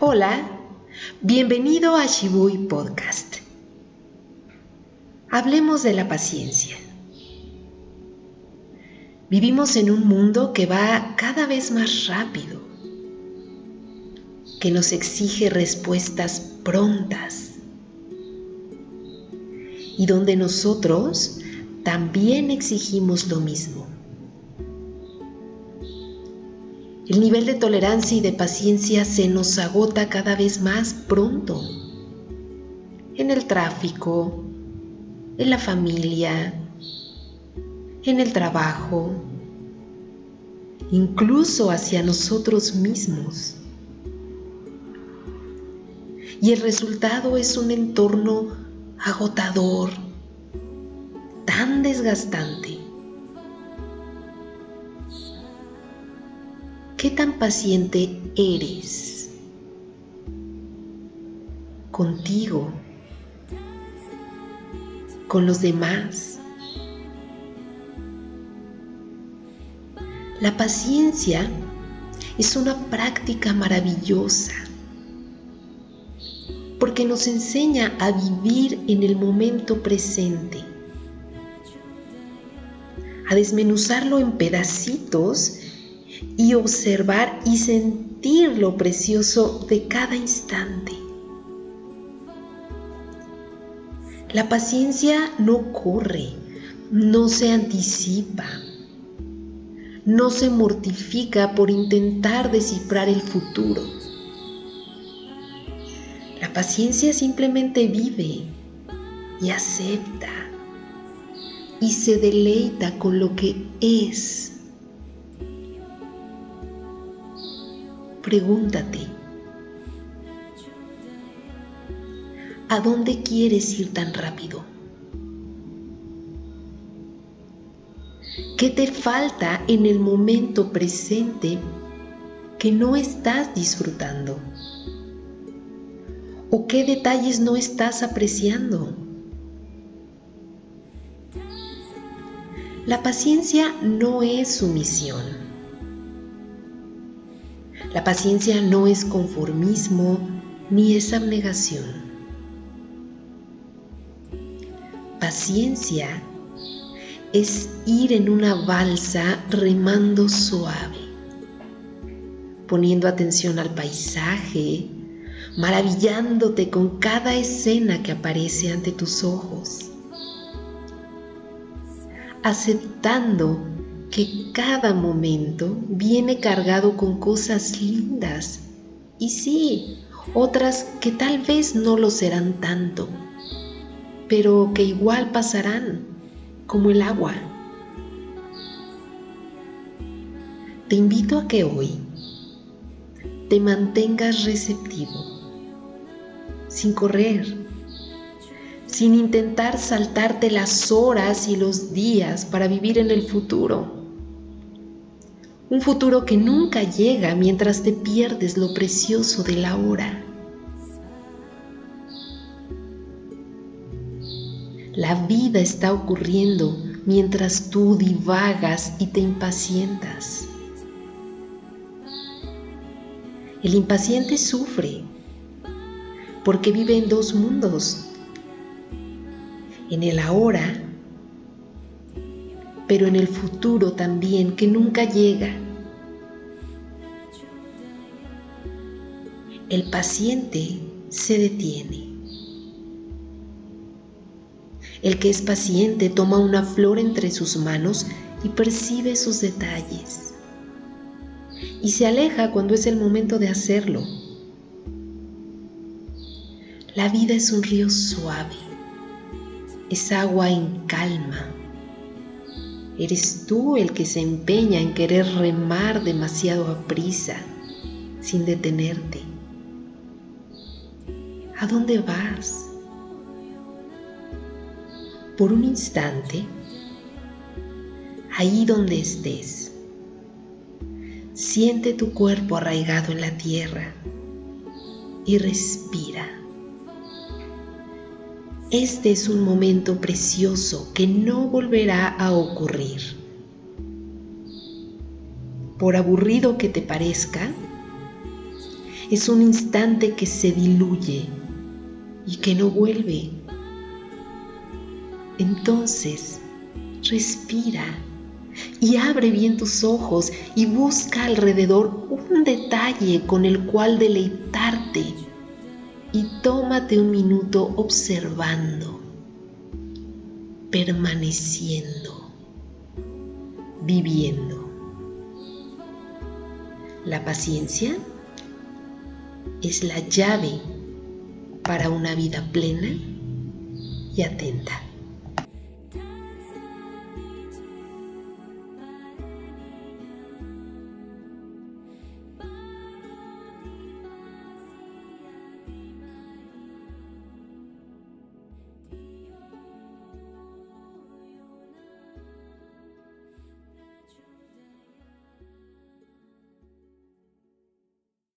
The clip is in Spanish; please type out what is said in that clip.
Hola, bienvenido a Shibui Podcast. Hablemos de la paciencia. Vivimos en un mundo que va cada vez más rápido, que nos exige respuestas prontas y donde nosotros también exigimos lo mismo. El nivel de tolerancia y de paciencia se nos agota cada vez más pronto. En el tráfico, en la familia, en el trabajo, incluso hacia nosotros mismos. Y el resultado es un entorno agotador, tan desgastante ¿Qué tan paciente eres contigo, con los demás? La paciencia es una práctica maravillosa porque nos enseña a vivir en el momento presente, a desmenuzarlo en pedacitos y observar y sentir lo precioso de cada instante. La paciencia no corre, no se anticipa, no se mortifica por intentar descifrar el futuro. La paciencia simplemente vive y acepta y se deleita con lo que es Pregúntate, ¿a dónde quieres ir tan rápido? ¿Qué te falta en el momento presente que no estás disfrutando? ¿O qué detalles no estás apreciando? La paciencia no es sumisión la paciencia no es conformismo ni es abnegación. Paciencia es ir en una balsa remando suave, poniendo atención al paisaje, maravillándote con cada escena que aparece ante tus ojos, aceptando que cada momento viene cargado con cosas lindas y sí, otras que tal vez no lo serán tanto, pero que igual pasarán, como el agua. Te invito a que hoy te mantengas receptivo, sin correr, sin intentar saltarte las horas y los días para vivir en el futuro un futuro que nunca llega mientras te pierdes lo precioso de la hora. La vida está ocurriendo mientras tú divagas y te impacientas. El impaciente sufre porque vive en dos mundos, en el ahora pero en el futuro también que nunca llega. El paciente se detiene. El que es paciente toma una flor entre sus manos y percibe sus detalles. Y se aleja cuando es el momento de hacerlo. La vida es un río suave, es agua en calma Eres tú el que se empeña en querer remar demasiado a prisa, sin detenerte. ¿A dónde vas? Por un instante, ahí donde estés, siente tu cuerpo arraigado en la tierra y respira. Este es un momento precioso que no volverá a ocurrir. Por aburrido que te parezca, es un instante que se diluye y que no vuelve. Entonces, respira y abre bien tus ojos y busca alrededor un detalle con el cual deleitarte y tómate un minuto observando, permaneciendo, viviendo. La paciencia es la llave para una vida plena y atenta.